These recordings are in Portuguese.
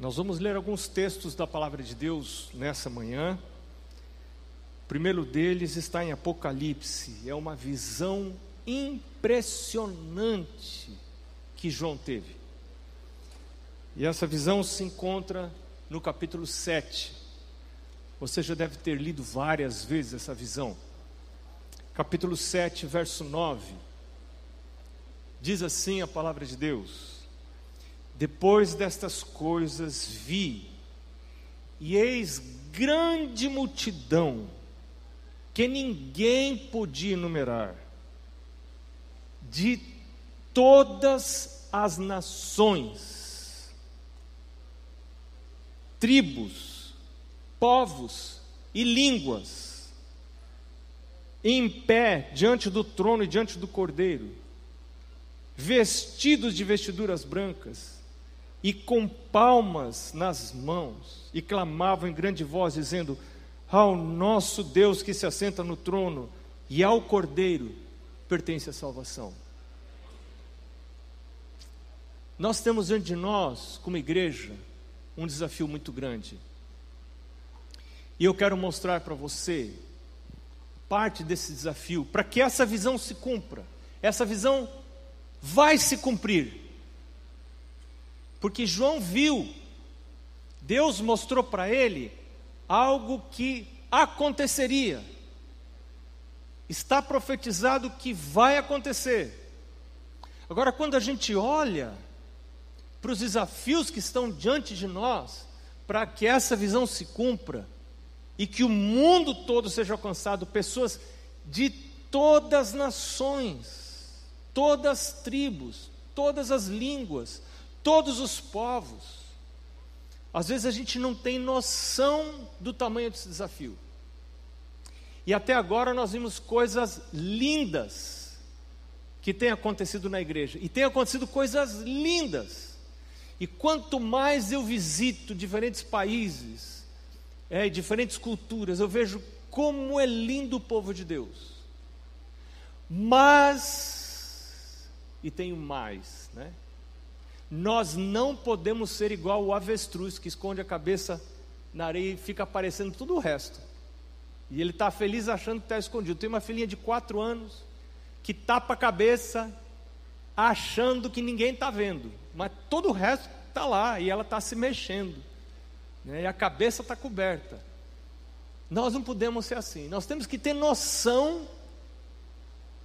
Nós vamos ler alguns textos da palavra de Deus nessa manhã. O primeiro deles está em Apocalipse, é uma visão impressionante que João teve. E essa visão se encontra no capítulo 7. Você já deve ter lido várias vezes essa visão. Capítulo 7, verso 9. Diz assim a palavra de Deus: Depois destas coisas vi, e eis grande multidão, que ninguém podia enumerar, de todas as nações, tribos, povos e línguas, em pé diante do trono e diante do cordeiro, vestidos de vestiduras brancas e com palmas nas mãos, e clamavam em grande voz, dizendo: Ao nosso Deus que se assenta no trono e ao cordeiro pertence a salvação. Nós temos diante de nós, como igreja, um desafio muito grande. E eu quero mostrar para você parte desse desafio, para que essa visão se cumpra. Essa visão vai se cumprir. Porque João viu, Deus mostrou para ele algo que aconteceria. Está profetizado que vai acontecer. Agora, quando a gente olha para os desafios que estão diante de nós, para que essa visão se cumpra e que o mundo todo seja alcançado, pessoas de todas as nações, todas as tribos, todas as línguas, todos os povos. Às vezes a gente não tem noção do tamanho desse desafio. E até agora nós vimos coisas lindas que têm acontecido na igreja. E tem acontecido coisas lindas e quanto mais eu visito diferentes países, é, diferentes culturas, eu vejo como é lindo o povo de Deus. Mas, e tenho mais, né? Nós não podemos ser igual o avestruz que esconde a cabeça na areia e fica aparecendo tudo o resto. E ele está feliz achando que está escondido. Tem uma filhinha de quatro anos que tapa a cabeça achando que ninguém está vendo, mas todo o resto está lá e ela está se mexendo, né? e a cabeça está coberta. Nós não podemos ser assim, nós temos que ter noção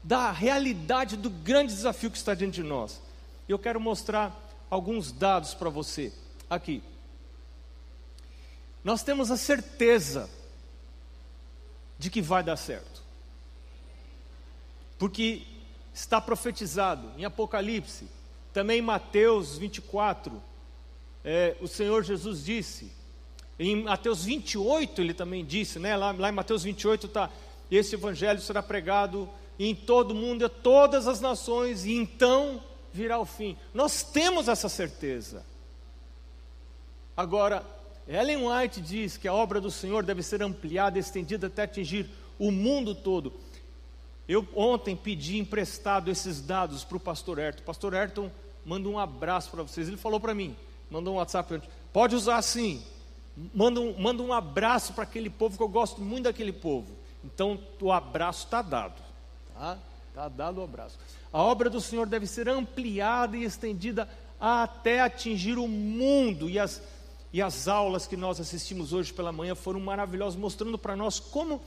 da realidade do grande desafio que está diante de nós. Eu quero mostrar alguns dados para você aqui. Nós temos a certeza de que vai dar certo, porque está profetizado em Apocalipse, também em Mateus 24, é, o Senhor Jesus disse, em Mateus 28 ele também disse, né? lá, lá em Mateus 28 está: esse evangelho será pregado em todo o mundo, a todas as nações, e então virá o fim. Nós temos essa certeza. Agora, Ellen White diz que a obra do Senhor deve ser ampliada, estendida até atingir o mundo todo. Eu ontem pedi emprestado esses dados para o pastor Ayrton. O pastor Ayrton manda um abraço para vocês. Ele falou para mim, mandou um WhatsApp, pode usar assim. Manda um, manda um abraço para aquele povo, que eu gosto muito daquele povo. Então, o abraço está dado. Tá? Está dado o abraço. A obra do Senhor deve ser ampliada e estendida até atingir o mundo. E as, e as aulas que nós assistimos hoje pela manhã foram maravilhosas, mostrando para nós como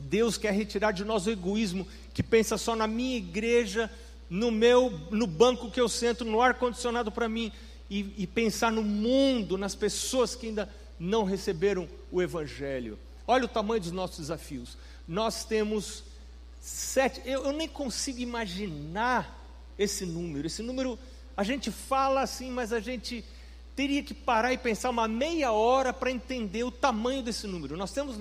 Deus quer retirar de nós o egoísmo que pensa só na minha igreja, no meu, no banco que eu sento, no ar condicionado para mim e, e pensar no mundo, nas pessoas que ainda não receberam o evangelho. Olha o tamanho dos nossos desafios. Nós temos sete, eu, eu nem consigo imaginar esse número. Esse número a gente fala assim, mas a gente teria que parar e pensar uma meia hora para entender o tamanho desse número. Nós temos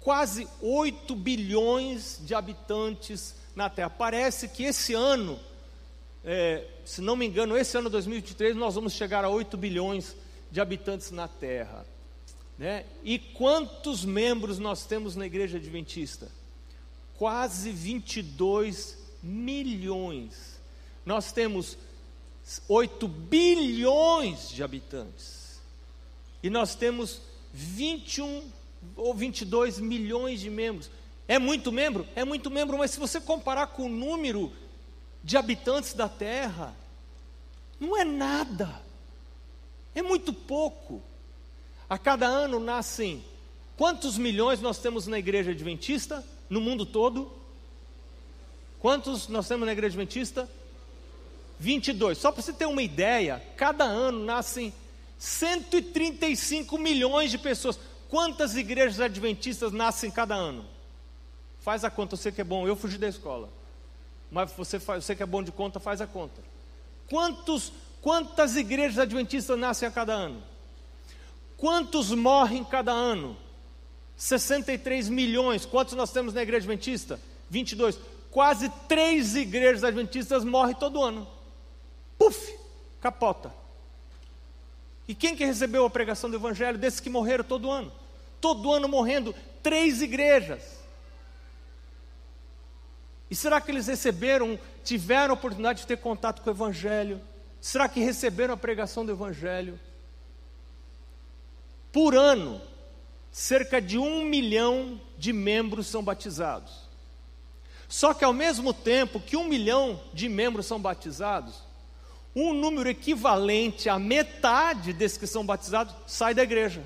quase 8 bilhões de habitantes na Terra. Parece que esse ano, é, se não me engano, esse ano 2023, nós vamos chegar a 8 bilhões de habitantes na Terra. Né? E quantos membros nós temos na Igreja Adventista? Quase 22 milhões. Nós temos 8 bilhões de habitantes. e nós temos 21 ou 22 milhões de membros. É muito membro? É muito membro, mas se você comparar com o número de habitantes da terra, não é nada. É muito pouco. A cada ano nascem quantos milhões nós temos na igreja adventista no mundo todo? Quantos nós temos na igreja adventista? 22. Só para você ter uma ideia, cada ano nascem 135 milhões de pessoas. Quantas igrejas adventistas nascem cada ano? Faz a conta, você que é bom, eu fugi da escola. Mas você, você que é bom de conta, faz a conta. Quantos, quantas igrejas adventistas nascem a cada ano? Quantos morrem cada ano? 63 milhões. Quantos nós temos na igreja adventista? 22. Quase três igrejas adventistas morrem todo ano. Puf, capota. E quem que recebeu a pregação do evangelho desses que morreram todo ano? Todo ano morrendo três igrejas. E será que eles receberam, tiveram a oportunidade de ter contato com o evangelho? Será que receberam a pregação do evangelho? Por ano, cerca de um milhão de membros são batizados. Só que ao mesmo tempo que um milhão de membros são batizados, um número equivalente à metade desses que são batizados sai da igreja.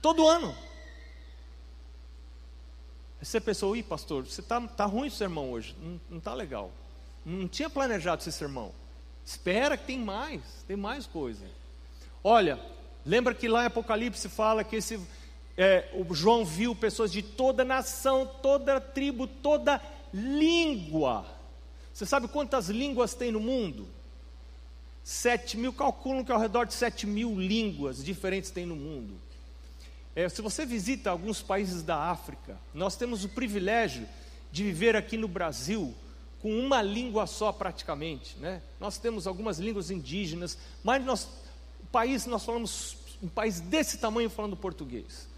Todo ano. Você pensou, ih, pastor, você está tá ruim o sermão hoje, não está legal. Não tinha planejado esse sermão. Espera que tem mais, tem mais coisa. Olha, lembra que lá em Apocalipse fala que esse, é, o João viu pessoas de toda nação, toda tribo, toda língua. Você sabe quantas línguas tem no mundo? Sete mil, calculam que ao redor de sete mil línguas diferentes tem no mundo. É, se você visita alguns países da África, nós temos o privilégio de viver aqui no Brasil com uma língua só praticamente, né? Nós temos algumas línguas indígenas, mas nós, o país nós falamos um país desse tamanho falando português.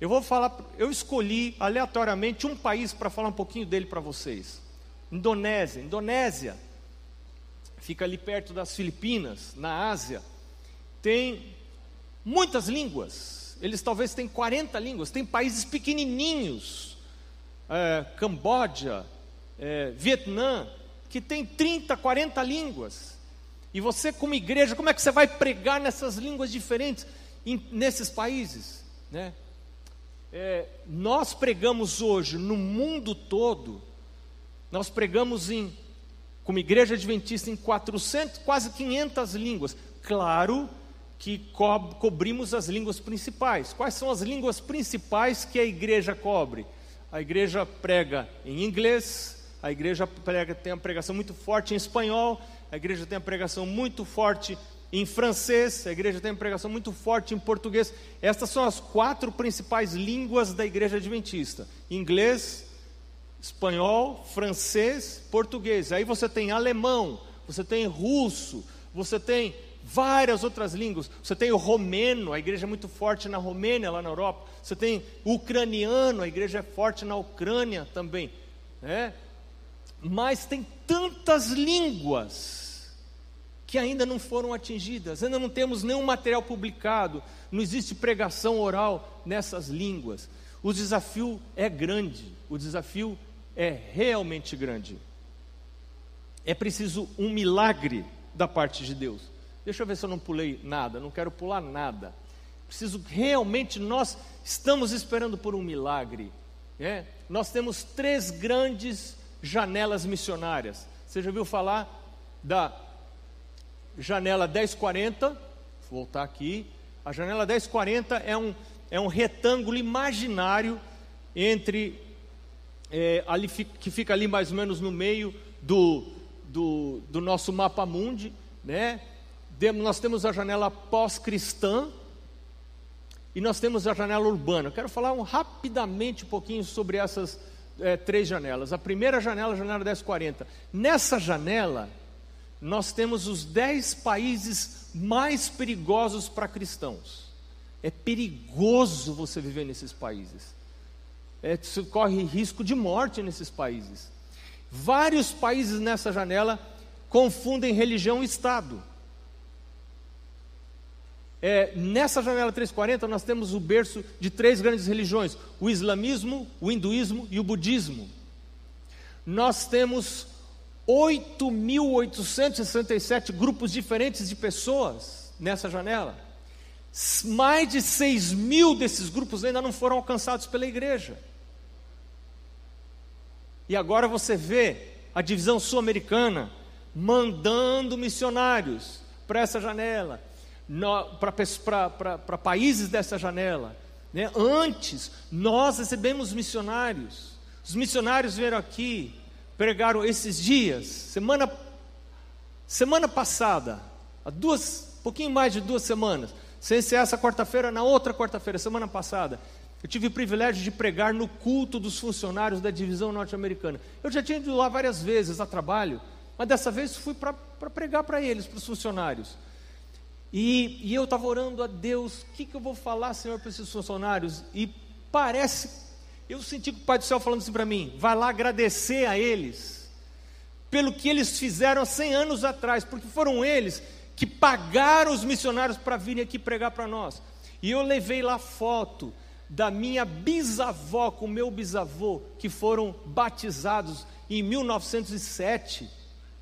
Eu vou falar, eu escolhi aleatoriamente um país para falar um pouquinho dele para vocês. Indonésia. Indonésia fica ali perto das Filipinas, na Ásia, tem muitas línguas. Eles talvez têm 40 línguas. Tem países pequenininhos, é, Camboja, é, Vietnã, que tem 30, 40 línguas. E você, como igreja, como é que você vai pregar nessas línguas diferentes em, nesses países? Né? É, nós pregamos hoje no mundo todo, nós pregamos em como igreja adventista em 400, quase 500 línguas. Claro que co cobrimos as línguas principais. Quais são as línguas principais que a igreja cobre? A igreja prega em inglês, a igreja prega, tem uma pregação muito forte em espanhol, a igreja tem uma pregação muito forte em francês, a igreja tem uma pregação muito forte em português. Estas são as quatro principais línguas da igreja adventista: inglês, espanhol, francês, português. Aí você tem alemão, você tem russo, você tem várias outras línguas. Você tem o romeno, a igreja é muito forte na Romênia, lá na Europa. Você tem o ucraniano, a igreja é forte na Ucrânia também. Né? Mas tem tantas línguas que ainda não foram atingidas, ainda não temos nenhum material publicado, não existe pregação oral nessas línguas. O desafio é grande, o desafio é realmente grande. É preciso um milagre da parte de Deus. Deixa eu ver se eu não pulei nada, não quero pular nada. Preciso realmente, nós estamos esperando por um milagre. É? Nós temos três grandes janelas missionárias. Você já ouviu falar da janela 1040? Vou voltar aqui. A janela 1040 é um, é um retângulo imaginário entre é, ali, que fica ali mais ou menos no meio do, do, do nosso mapa mundi, né? nós temos a janela pós-cristã e nós temos a janela urbana. Quero falar um, rapidamente um pouquinho sobre essas é, três janelas. A primeira janela, a janela 1040. Nessa janela, nós temos os dez países mais perigosos para cristãos. É perigoso você viver nesses países é, se corre risco de morte nesses países. Vários países nessa janela confundem religião e Estado. é, nessa janela 340 nós temos o berço de três grandes religiões: o islamismo, o hinduísmo e o budismo. Nós temos 8.867 grupos diferentes de pessoas nessa janela. Mais de 6 mil desses grupos ainda não foram alcançados pela igreja. E agora você vê a divisão sul-americana mandando missionários para essa janela, para países dessa janela. Né? Antes, nós recebemos missionários. Os missionários vieram aqui, pregaram esses dias, semana, semana passada, há duas, pouquinho mais de duas semanas, sem ser essa quarta-feira, na outra quarta-feira, semana passada, eu tive o privilégio de pregar no culto dos funcionários da divisão norte-americana. Eu já tinha ido lá várias vezes a trabalho, mas dessa vez fui para pregar para eles, para os funcionários. E, e eu estava orando a Deus, o que, que eu vou falar, Senhor, para esses funcionários? E parece, eu senti o Pai do Céu falando assim para mim: vai lá agradecer a eles, pelo que eles fizeram há 100 anos atrás, porque foram eles que pagaram os missionários para virem aqui pregar para nós. E eu levei lá foto da minha bisavó com meu bisavô, que foram batizados em 1907,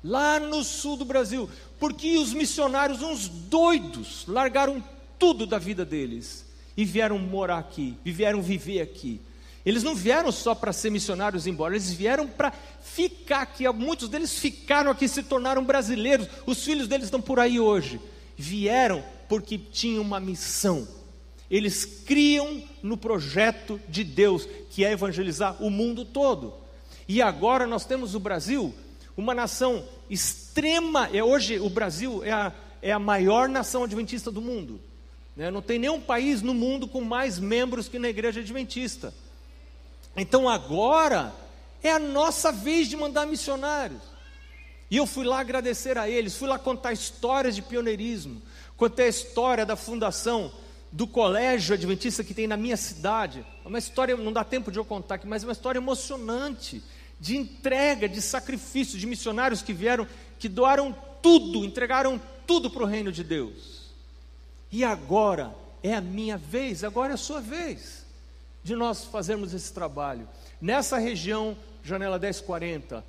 lá no sul do Brasil, porque os missionários, uns doidos, largaram tudo da vida deles e vieram morar aqui, vieram viver aqui. Eles não vieram só para ser missionários embora, eles vieram para ficar aqui. Muitos deles ficaram aqui, se tornaram brasileiros. Os filhos deles estão por aí hoje. Vieram porque tinham uma missão eles criam no projeto de Deus, que é evangelizar o mundo todo. E agora nós temos o Brasil, uma nação extrema. É, hoje o Brasil é a, é a maior nação adventista do mundo. Né? Não tem nenhum país no mundo com mais membros que na igreja adventista. Então agora é a nossa vez de mandar missionários. E eu fui lá agradecer a eles, fui lá contar histórias de pioneirismo, contei a história da fundação do colégio adventista que tem na minha cidade. É uma história, não dá tempo de eu contar aqui, mas é uma história emocionante, de entrega, de sacrifício, de missionários que vieram, que doaram tudo, entregaram tudo para o reino de Deus. E agora é a minha vez, agora é a sua vez, de nós fazermos esse trabalho. Nessa região, janela 1040,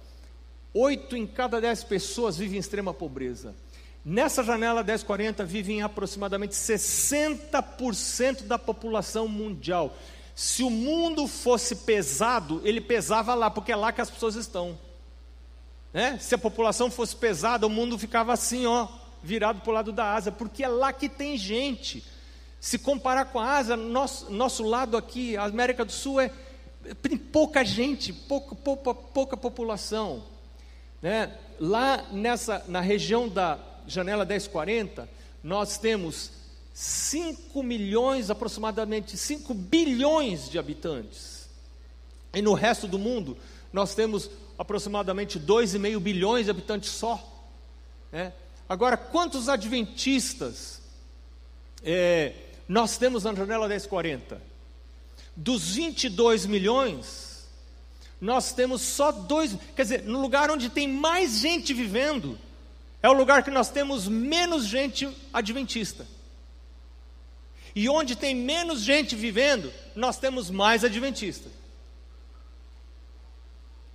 oito em cada dez pessoas vivem em extrema pobreza. Nessa janela 1040 vivem aproximadamente 60% da população mundial. Se o mundo fosse pesado, ele pesava lá, porque é lá que as pessoas estão. Né? Se a população fosse pesada, o mundo ficava assim, ó, virado para o lado da Ásia, porque é lá que tem gente. Se comparar com a Ásia, nosso, nosso lado aqui, a América do Sul, é, tem pouca gente, pouca, pouca, pouca população. Né? Lá nessa, na região da, janela 1040, nós temos 5 milhões, aproximadamente 5 bilhões de habitantes. E no resto do mundo, nós temos aproximadamente 2,5 bilhões de habitantes só. Né? Agora, quantos adventistas é, nós temos na janela 1040? Dos 22 milhões, nós temos só dois, quer dizer, no lugar onde tem mais gente vivendo, é o lugar que nós temos menos gente adventista. E onde tem menos gente vivendo, nós temos mais adventista.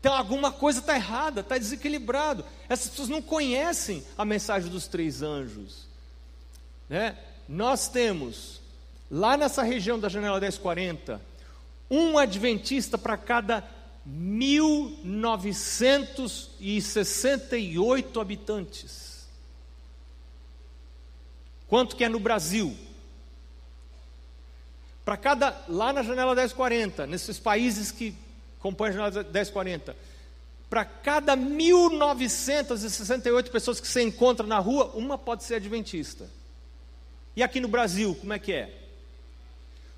Então alguma coisa está errada, está desequilibrado. Essas pessoas não conhecem a mensagem dos três anjos. Né? Nós temos, lá nessa região da janela 1040, um adventista para cada 1.968 habitantes. Quanto que é no Brasil? Para cada, lá na janela 1040, nesses países que compõem a janela 1040, para cada 1.968 pessoas que você encontra na rua, uma pode ser adventista. E aqui no Brasil, como é que é?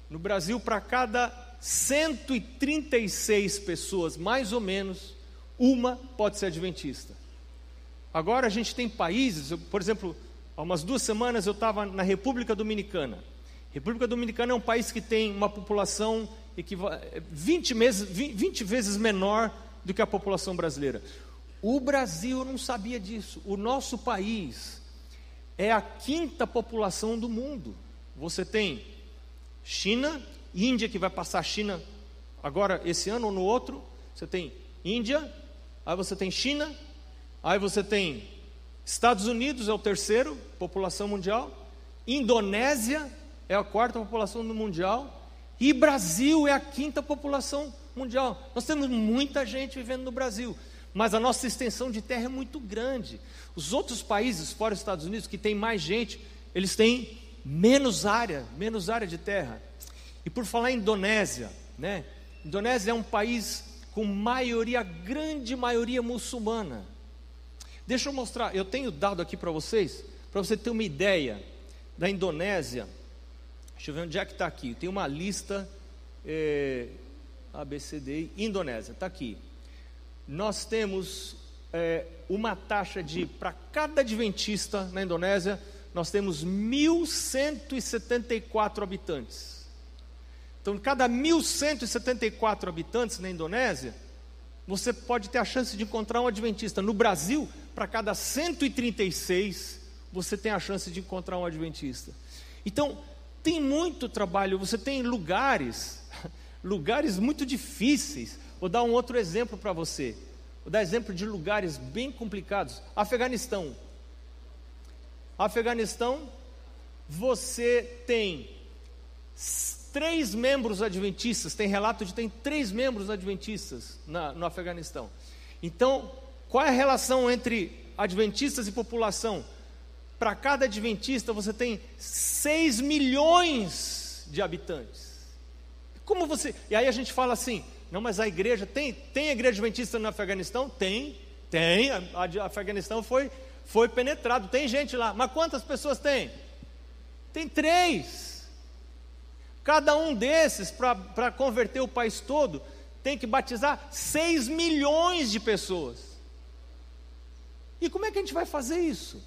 No Brasil, para cada 136 pessoas, mais ou menos, uma pode ser adventista. Agora a gente tem países, por exemplo, há umas duas semanas eu estava na República Dominicana. República Dominicana é um país que tem uma população 20 vezes, 20 vezes menor do que a população brasileira. O Brasil não sabia disso. O nosso país é a quinta população do mundo. você tem China, Índia, que vai passar a China agora esse ano ou no outro. Você tem Índia, aí você tem China, aí você tem Estados Unidos, é o terceiro, população mundial. Indonésia é a quarta população mundial. E Brasil é a quinta população mundial. Nós temos muita gente vivendo no Brasil, mas a nossa extensão de terra é muito grande. Os outros países, fora os Estados Unidos, que tem mais gente, eles têm menos área, menos área de terra. E por falar em Indonésia, né? Indonésia é um país com maioria, grande maioria muçulmana. Deixa eu mostrar, eu tenho dado aqui para vocês, para você ter uma ideia da Indonésia. Deixa eu ver onde é que está aqui. Tem uma lista é, ABCD, Indonésia, está aqui. Nós temos é, uma taxa de, para cada adventista na Indonésia, nós temos 1.174 habitantes. Então, cada 1.174 habitantes na Indonésia, você pode ter a chance de encontrar um adventista. No Brasil, para cada 136, você tem a chance de encontrar um adventista. Então, tem muito trabalho, você tem lugares, lugares muito difíceis. Vou dar um outro exemplo para você. Vou dar exemplo de lugares bem complicados. Afeganistão. Afeganistão, você tem três membros adventistas, tem relato de tem três membros adventistas na, no Afeganistão. Então, qual é a relação entre adventistas e população? Para cada adventista você tem 6 milhões de habitantes. Como você. E aí a gente fala assim: não, mas a igreja tem, tem igreja adventista no Afeganistão? Tem, tem. A, a Afeganistão foi, foi penetrado, tem gente lá. Mas quantas pessoas tem? Tem três. Cada um desses, para converter o país todo, tem que batizar 6 milhões de pessoas. E como é que a gente vai fazer isso?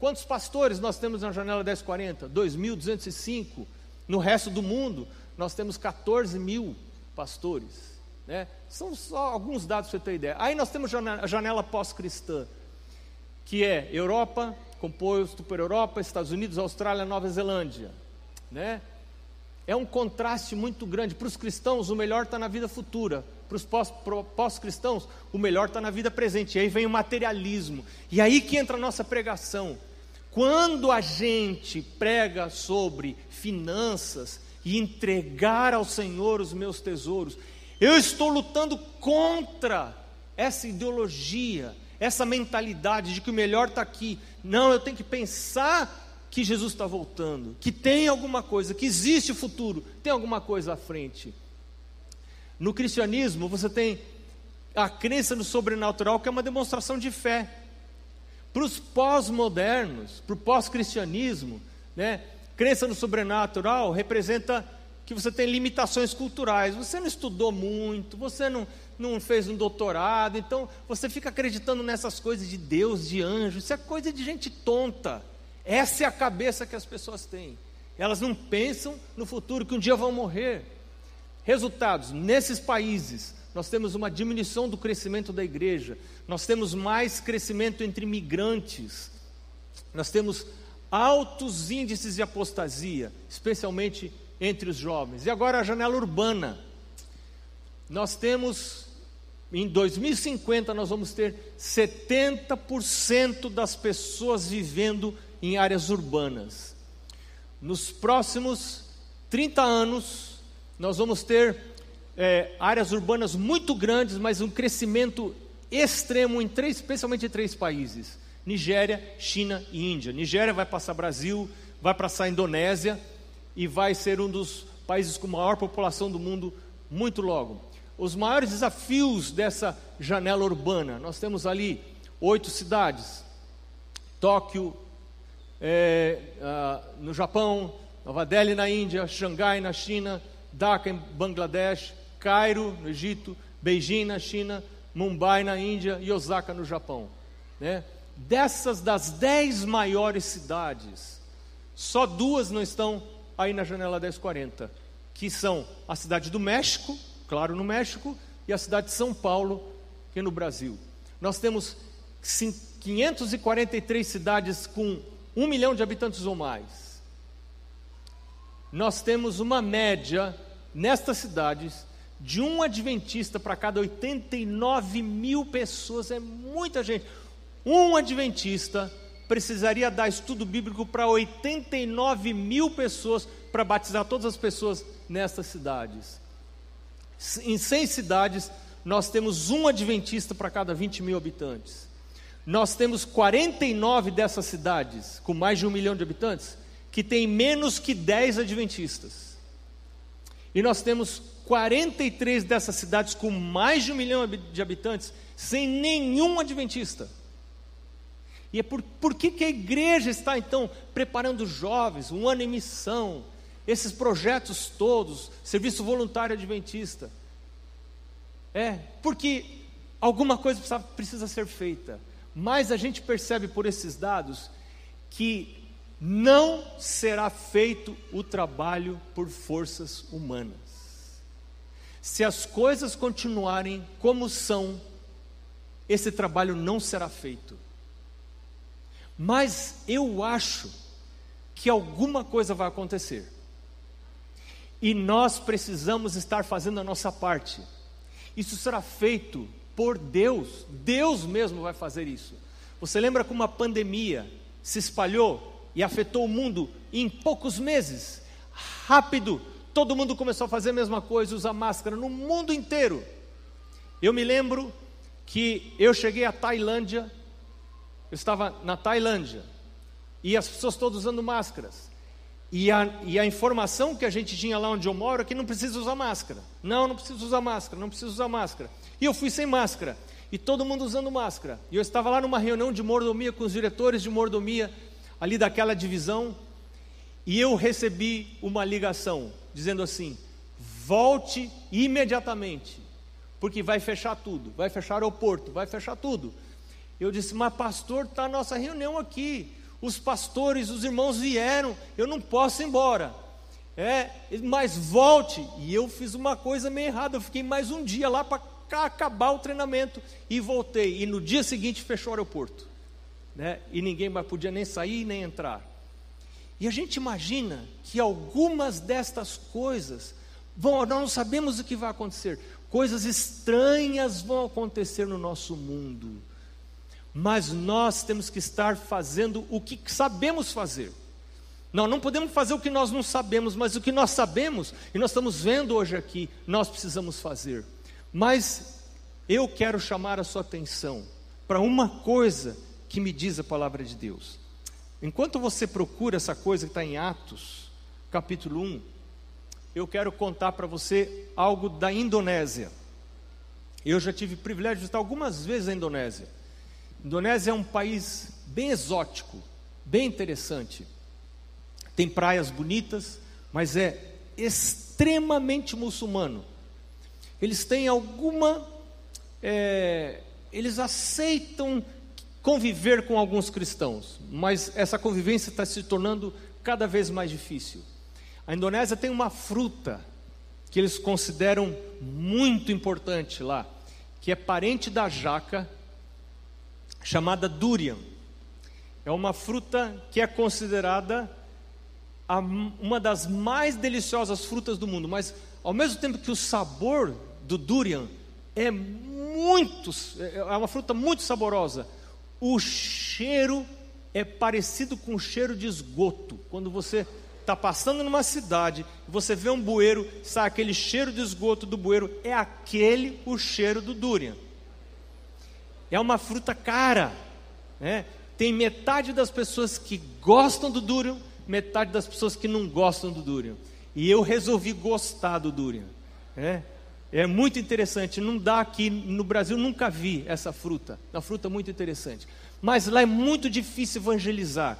Quantos pastores nós temos na janela 1040? 2.205. No resto do mundo, nós temos 14 mil pastores. Né? São só alguns dados para você ter ideia. Aí nós temos a janela pós-cristã, que é Europa, composto por Europa, Estados Unidos, Austrália, Nova Zelândia. Né? É um contraste muito grande. Para os cristãos, o melhor está na vida futura. Para os pós-cristãos, o melhor está na vida presente. E aí vem o materialismo. E aí que entra a nossa pregação. Quando a gente prega sobre finanças e entregar ao Senhor os meus tesouros, eu estou lutando contra essa ideologia, essa mentalidade de que o melhor está aqui. Não, eu tenho que pensar que Jesus está voltando, que tem alguma coisa, que existe o futuro, tem alguma coisa à frente. No cristianismo, você tem a crença no sobrenatural, que é uma demonstração de fé. Para os pós-modernos, para o pós-cristianismo, né, crença no sobrenatural representa que você tem limitações culturais. Você não estudou muito, você não, não fez um doutorado, então você fica acreditando nessas coisas de Deus, de anjos. Isso é coisa de gente tonta. Essa é a cabeça que as pessoas têm. Elas não pensam no futuro, que um dia vão morrer. Resultados: nesses países, nós temos uma diminuição do crescimento da igreja, nós temos mais crescimento entre migrantes, nós temos altos índices de apostasia, especialmente entre os jovens. E agora a janela urbana. Nós temos, em 2050, nós vamos ter 70% das pessoas vivendo em áreas urbanas. Nos próximos 30 anos, nós vamos ter é, áreas urbanas muito grandes, mas um crescimento extremo em três, especialmente em três países: Nigéria, China e Índia. Nigéria vai passar Brasil, vai passar Indonésia e vai ser um dos países com maior população do mundo muito logo. Os maiores desafios dessa janela urbana, nós temos ali oito cidades: Tóquio, é, ah, no Japão, Nova Delhi na Índia, Xangai na China, Dhaka em Bangladesh, Cairo, no Egito, Beijing, na China, Mumbai, na Índia e Osaka, no Japão. Né? Dessas das dez maiores cidades, só duas não estão aí na janela 1040, que são a cidade do México, claro, no México, e a cidade de São Paulo, que é no Brasil. Nós temos 543 cidades com um milhão de habitantes ou mais. nós temos uma média nestas cidades de um adventista para cada 89 mil pessoas, é muita gente. Um adventista precisaria dar estudo bíblico para 89 mil pessoas para batizar todas as pessoas nestas cidades. Em 100 cidades, nós temos um adventista para cada 20 mil habitantes. Nós temos 49 dessas cidades, com mais de um milhão de habitantes, que tem menos que 10 adventistas. E nós temos 43 dessas cidades com mais de um milhão de habitantes, sem nenhum adventista. E é por, por que, que a igreja está então preparando jovens, um ano em missão, esses projetos todos, serviço voluntário adventista? É, porque alguma coisa precisa, precisa ser feita, mas a gente percebe por esses dados que não será feito o trabalho por forças humanas. Se as coisas continuarem como são, esse trabalho não será feito. Mas eu acho que alguma coisa vai acontecer. E nós precisamos estar fazendo a nossa parte. Isso será feito por Deus. Deus mesmo vai fazer isso. Você lembra como a pandemia se espalhou e afetou o mundo em poucos meses? Rápido, todo mundo começou a fazer a mesma coisa, usar máscara no mundo inteiro. Eu me lembro que eu cheguei à Tailândia eu estava na Tailândia e as pessoas todas usando máscaras. E a, e a informação que a gente tinha lá onde eu moro é que não precisa usar máscara. Não, não precisa usar máscara, não precisa usar máscara. E eu fui sem máscara. E todo mundo usando máscara. E eu estava lá numa reunião de mordomia com os diretores de mordomia ali daquela divisão. E eu recebi uma ligação dizendo assim: volte imediatamente, porque vai fechar tudo, vai fechar o aeroporto, vai fechar tudo. Eu disse, mas pastor, está a nossa reunião aqui. Os pastores, os irmãos vieram, eu não posso ir embora. É, mas volte. E eu fiz uma coisa meio errada, eu fiquei mais um dia lá para acabar o treinamento e voltei. E no dia seguinte fechou o aeroporto. Né? E ninguém mais podia nem sair nem entrar. E a gente imagina que algumas destas coisas vão, nós não sabemos o que vai acontecer. Coisas estranhas vão acontecer no nosso mundo mas nós temos que estar fazendo o que sabemos fazer. Nós não podemos fazer o que nós não sabemos, mas o que nós sabemos, e nós estamos vendo hoje aqui, nós precisamos fazer. Mas eu quero chamar a sua atenção para uma coisa que me diz a palavra de Deus. Enquanto você procura essa coisa que está em Atos, capítulo 1, eu quero contar para você algo da Indonésia. Eu já tive o privilégio de visitar algumas vezes a Indonésia. Indonésia é um país bem exótico, bem interessante. Tem praias bonitas, mas é extremamente muçulmano. Eles têm alguma. É, eles aceitam conviver com alguns cristãos, mas essa convivência está se tornando cada vez mais difícil. A Indonésia tem uma fruta que eles consideram muito importante lá, que é parente da jaca chamada durian. É uma fruta que é considerada a, uma das mais deliciosas frutas do mundo, mas ao mesmo tempo que o sabor do durian é muito, é uma fruta muito saborosa, o cheiro é parecido com o cheiro de esgoto. Quando você está passando numa cidade, você vê um bueiro, sai aquele cheiro de esgoto do bueiro, é aquele o cheiro do durian é uma fruta cara. Né? Tem metade das pessoas que gostam do durian, metade das pessoas que não gostam do durian. E eu resolvi gostar do durian. Né? É muito interessante, não dá aqui no Brasil, nunca vi essa fruta. É uma fruta muito interessante. Mas lá é muito difícil evangelizar.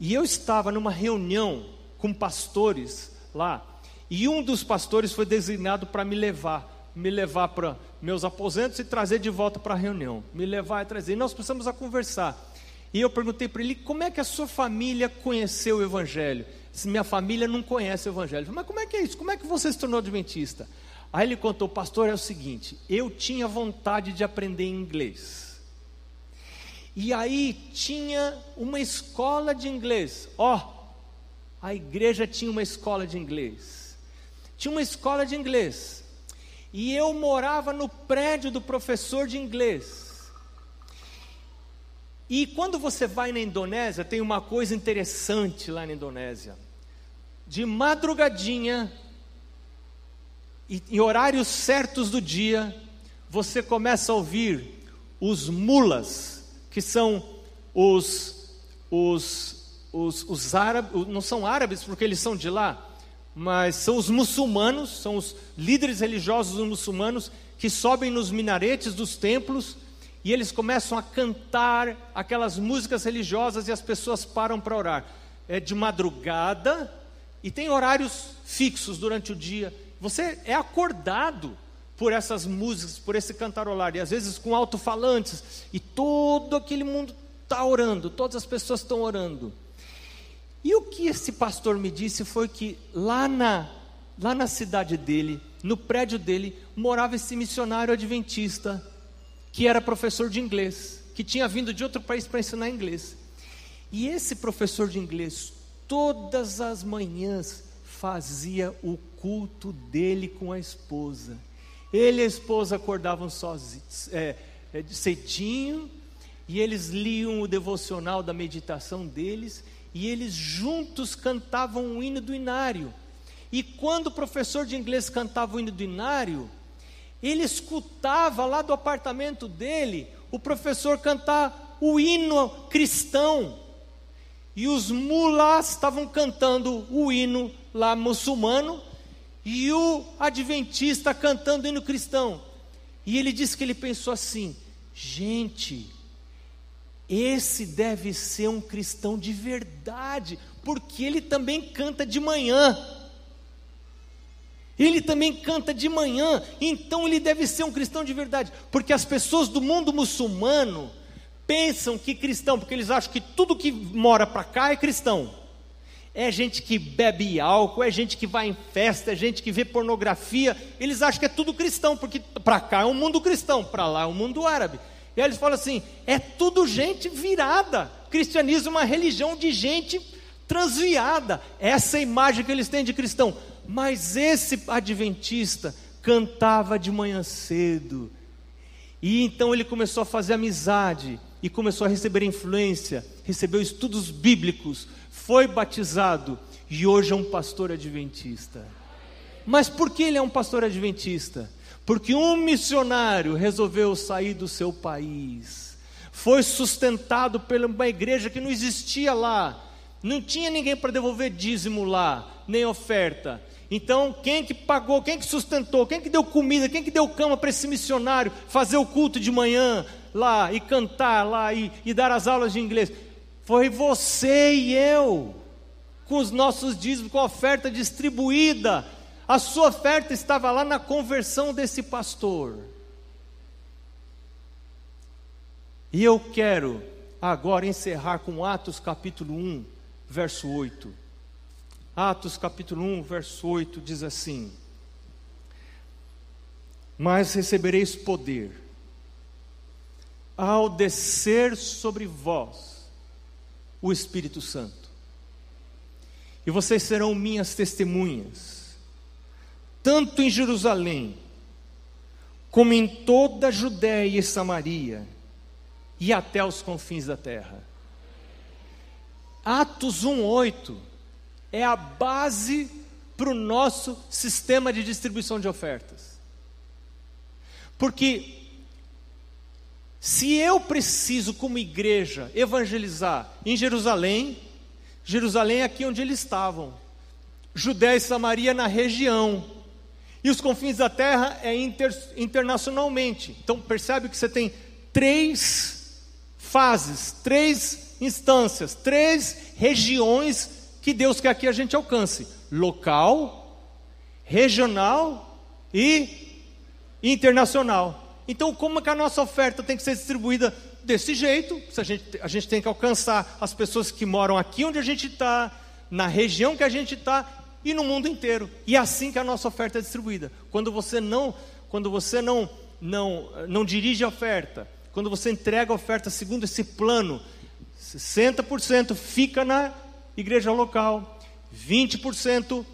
E eu estava numa reunião com pastores lá, e um dos pastores foi designado para me levar me levar para meus aposentos e trazer de volta para a reunião. Me levar e trazer. E nós precisamos a conversar. E eu perguntei para ele como é que a sua família conheceu o Evangelho. Se minha família não conhece o Evangelho. Mas como é que é isso? Como é que você se tornou adventista? Aí ele contou, pastor, é o seguinte: eu tinha vontade de aprender inglês. E aí tinha uma escola de inglês. Ó, oh, a igreja tinha uma escola de inglês. Tinha uma escola de inglês. E eu morava no prédio do professor de inglês. E quando você vai na Indonésia, tem uma coisa interessante lá na Indonésia. De madrugadinha, e em horários certos do dia, você começa a ouvir os mulas, que são os, os, os, os árabes, não são árabes porque eles são de lá, mas são os muçulmanos, são os líderes religiosos muçulmanos que sobem nos minaretes dos templos e eles começam a cantar aquelas músicas religiosas e as pessoas param para orar. É de madrugada e tem horários fixos durante o dia. Você é acordado por essas músicas, por esse cantarolar, e às vezes com alto-falantes, e todo aquele mundo está orando, todas as pessoas estão orando. E o que esse pastor me disse foi que lá na, lá na cidade dele, no prédio dele, morava esse missionário adventista, que era professor de inglês, que tinha vindo de outro país para ensinar inglês. E esse professor de inglês, todas as manhãs, fazia o culto dele com a esposa. Ele e a esposa acordavam sozinhos, é, é, cedinho, e eles liam o devocional da meditação deles, e eles juntos cantavam o hino do inário. E quando o professor de inglês cantava o hino do inário, ele escutava lá do apartamento dele o professor cantar o hino cristão. E os mulás estavam cantando o hino lá muçulmano e o adventista cantando hino cristão. E ele disse que ele pensou assim: gente, esse deve ser um cristão de verdade, porque ele também canta de manhã. Ele também canta de manhã, então ele deve ser um cristão de verdade, porque as pessoas do mundo muçulmano pensam que cristão, porque eles acham que tudo que mora para cá é cristão. É gente que bebe álcool, é gente que vai em festa, é gente que vê pornografia. Eles acham que é tudo cristão, porque para cá é um mundo cristão, para lá é um mundo árabe. E aí eles falam assim: é tudo gente virada. Cristianismo é uma religião de gente transviada. Essa é a imagem que eles têm de cristão. Mas esse adventista cantava de manhã cedo. E então ele começou a fazer amizade e começou a receber influência, recebeu estudos bíblicos, foi batizado e hoje é um pastor adventista. Mas por que ele é um pastor adventista? Porque um missionário resolveu sair do seu país, foi sustentado por uma igreja que não existia lá, não tinha ninguém para devolver dízimo lá, nem oferta. Então, quem que pagou, quem que sustentou, quem que deu comida, quem que deu cama para esse missionário fazer o culto de manhã lá e cantar lá e, e dar as aulas de inglês? Foi você e eu, com os nossos dízimos, com a oferta distribuída. A sua oferta estava lá na conversão desse pastor. E eu quero agora encerrar com Atos capítulo 1, verso 8. Atos capítulo 1, verso 8 diz assim: Mas recebereis poder ao descer sobre vós o Espírito Santo. E vocês serão minhas testemunhas, tanto em Jerusalém, como em toda a Judéia e Samaria, e até os confins da terra. Atos 1,8 é a base para o nosso sistema de distribuição de ofertas. Porque se eu preciso, como igreja, evangelizar em Jerusalém, Jerusalém é aqui onde eles estavam, Judéia e Samaria na região, e os confins da terra é inter, internacionalmente. Então percebe que você tem três fases, três instâncias, três regiões que Deus quer que a gente alcance: local, regional e internacional. Então, como é que a nossa oferta tem que ser distribuída desse jeito? A gente, a gente tem que alcançar as pessoas que moram aqui onde a gente está, na região que a gente está e no mundo inteiro. E é assim que a nossa oferta é distribuída. Quando você não, quando você não, não, não dirige a oferta, quando você entrega a oferta segundo esse plano, 60% fica na igreja local, 20%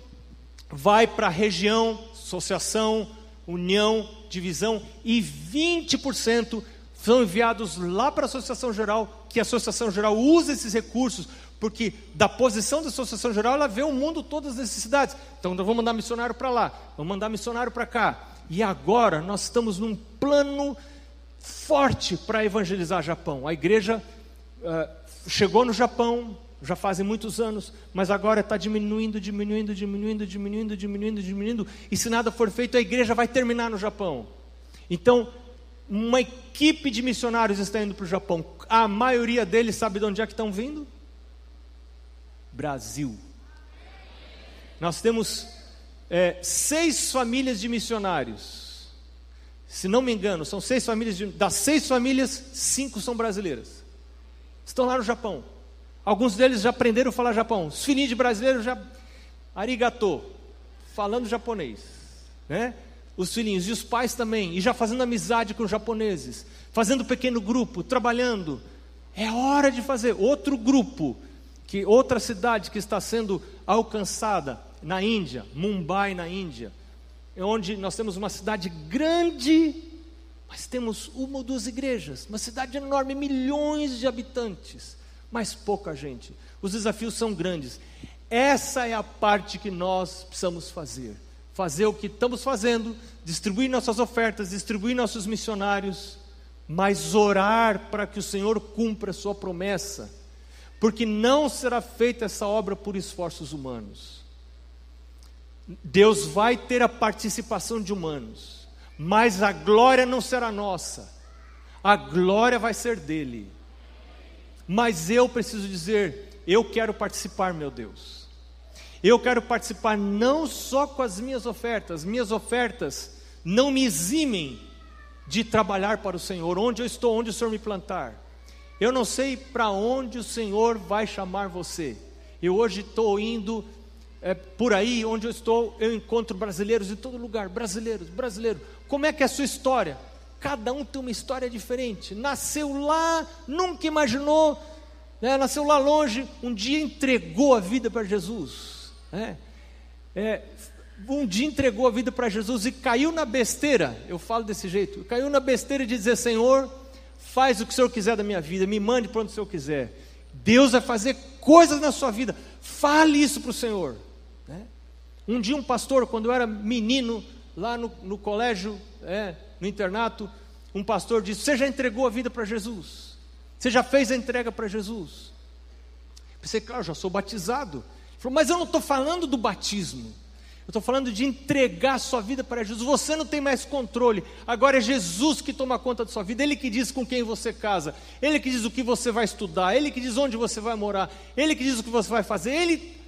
vai para a região, associação, união, divisão, e 20% são enviados lá para a associação geral, que a associação geral usa esses recursos, porque da posição da associação geral ela vê o mundo todas as necessidades. Então, vamos mandar missionário para lá, vamos mandar missionário para cá. E agora nós estamos num plano forte para evangelizar Japão. A igreja uh, chegou no Japão, já fazem muitos anos, mas agora está diminuindo, diminuindo, diminuindo, diminuindo, diminuindo, diminuindo, e se nada for feito, a igreja vai terminar no Japão. Então, uma equipe de missionários está indo para o Japão. A maioria deles sabe de onde é que estão vindo? Brasil. Nós temos é, seis famílias de missionários. Se não me engano, são seis famílias. De, das seis famílias, cinco são brasileiras. Estão lá no Japão. Alguns deles já aprenderam a falar Japão. Os filhinhos de brasileiros já. Arigato, falando japonês. Né? Os filhinhos. E os pais também. E já fazendo amizade com os japoneses. Fazendo pequeno grupo, trabalhando. É hora de fazer. Outro grupo, que outra cidade que está sendo alcançada na Índia, Mumbai, na Índia, é onde nós temos uma cidade grande, mas temos uma ou duas igrejas, uma cidade enorme, milhões de habitantes, mas pouca gente. Os desafios são grandes. Essa é a parte que nós precisamos fazer. Fazer o que estamos fazendo, distribuir nossas ofertas, distribuir nossos missionários, mas orar para que o Senhor cumpra a sua promessa, porque não será feita essa obra por esforços humanos. Deus vai ter a participação de humanos, mas a glória não será nossa, a glória vai ser dele. Mas eu preciso dizer, eu quero participar, meu Deus. Eu quero participar não só com as minhas ofertas, minhas ofertas não me eximem de trabalhar para o Senhor, onde eu estou, onde o Senhor me plantar. Eu não sei para onde o Senhor vai chamar você. Eu hoje estou indo é, por aí onde eu estou, eu encontro brasileiros em todo lugar, brasileiros, brasileiros. Como é que é a sua história? Cada um tem uma história diferente. Nasceu lá, nunca imaginou, né? nasceu lá longe, um dia entregou a vida para Jesus. Né? É, um dia entregou a vida para Jesus e caiu na besteira, eu falo desse jeito, caiu na besteira de dizer: Senhor, faz o que o Senhor quiser da minha vida, me mande para onde o Senhor quiser. Deus vai fazer coisas na sua vida, fale isso para o Senhor. Né? Um dia, um pastor, quando eu era menino, lá no, no colégio, é, no internato, um pastor disse: Você já entregou a vida para Jesus? Você já fez a entrega para Jesus? Eu pensei, claro, já sou batizado. Ele falou, mas eu não estou falando do batismo. Eu estou falando de entregar sua vida para Jesus. Você não tem mais controle. Agora é Jesus que toma conta da sua vida. Ele que diz com quem você casa. Ele que diz o que você vai estudar. Ele que diz onde você vai morar. Ele que diz o que você vai fazer. Ele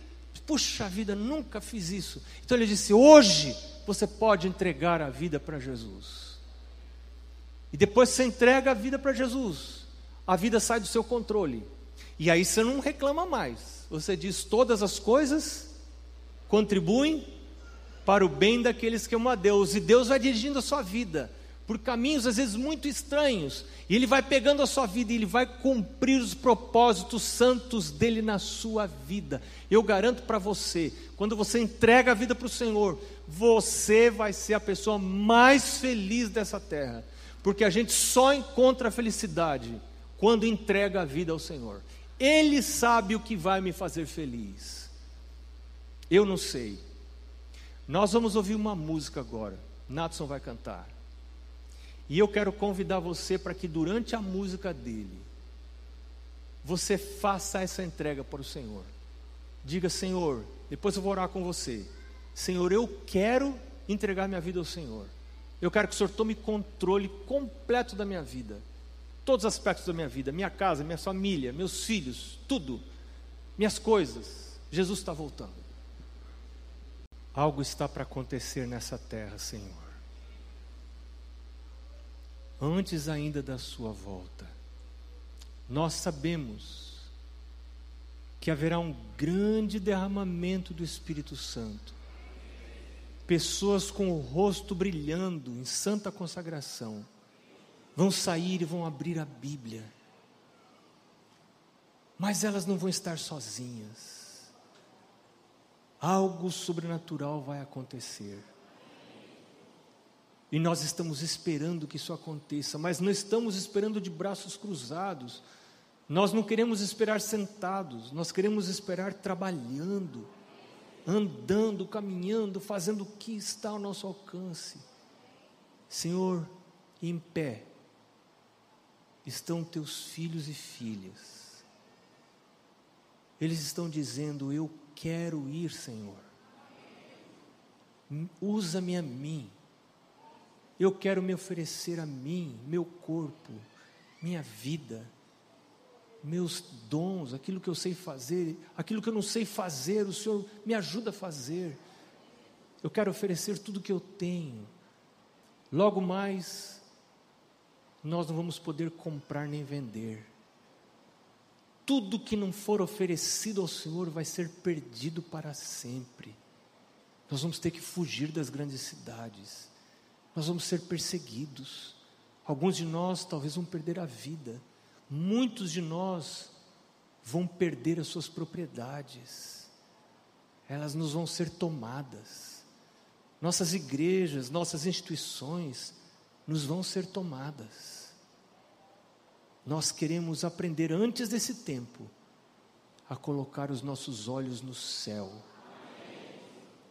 Puxa vida, nunca fiz isso. Então ele disse: hoje você pode entregar a vida para Jesus. E depois você entrega a vida para Jesus, a vida sai do seu controle. E aí você não reclama mais. Você diz: todas as coisas contribuem para o bem daqueles que amam a Deus, e Deus vai dirigindo a sua vida por caminhos às vezes muito estranhos, e ele vai pegando a sua vida e ele vai cumprir os propósitos santos dele na sua vida. Eu garanto para você, quando você entrega a vida para o Senhor, você vai ser a pessoa mais feliz dessa terra, porque a gente só encontra a felicidade quando entrega a vida ao Senhor. Ele sabe o que vai me fazer feliz. Eu não sei. Nós vamos ouvir uma música agora. Natson vai cantar. E eu quero convidar você para que durante a música dele, você faça essa entrega para o Senhor. Diga, Senhor, depois eu vou orar com você. Senhor, eu quero entregar minha vida ao Senhor. Eu quero que o Senhor tome controle completo da minha vida. Todos os aspectos da minha vida, minha casa, minha família, meus filhos, tudo, minhas coisas. Jesus está voltando. Algo está para acontecer nessa terra, Senhor antes ainda da sua volta. Nós sabemos que haverá um grande derramamento do Espírito Santo. Pessoas com o rosto brilhando em santa consagração vão sair e vão abrir a Bíblia. Mas elas não vão estar sozinhas. Algo sobrenatural vai acontecer. E nós estamos esperando que isso aconteça, mas não estamos esperando de braços cruzados. Nós não queremos esperar sentados, nós queremos esperar trabalhando, andando, caminhando, fazendo o que está ao nosso alcance. Senhor, em pé estão teus filhos e filhas. Eles estão dizendo: Eu quero ir, Senhor. Usa-me a mim. Eu quero me oferecer a mim, meu corpo, minha vida, meus dons, aquilo que eu sei fazer, aquilo que eu não sei fazer, o Senhor me ajuda a fazer. Eu quero oferecer tudo que eu tenho. Logo mais, nós não vamos poder comprar nem vender. Tudo que não for oferecido ao Senhor vai ser perdido para sempre. Nós vamos ter que fugir das grandes cidades. Nós vamos ser perseguidos. Alguns de nós talvez vão perder a vida. Muitos de nós vão perder as suas propriedades. Elas nos vão ser tomadas. Nossas igrejas, nossas instituições nos vão ser tomadas. Nós queremos aprender antes desse tempo a colocar os nossos olhos no céu.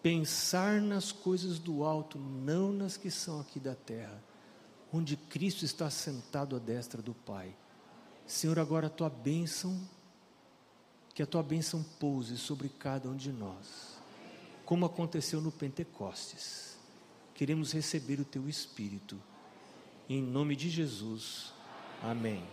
Pensar nas coisas do alto, não nas que são aqui da terra, onde Cristo está sentado à destra do Pai. Senhor, agora a tua bênção, que a tua bênção pouse sobre cada um de nós, como aconteceu no Pentecostes. Queremos receber o teu Espírito. Em nome de Jesus. Amém.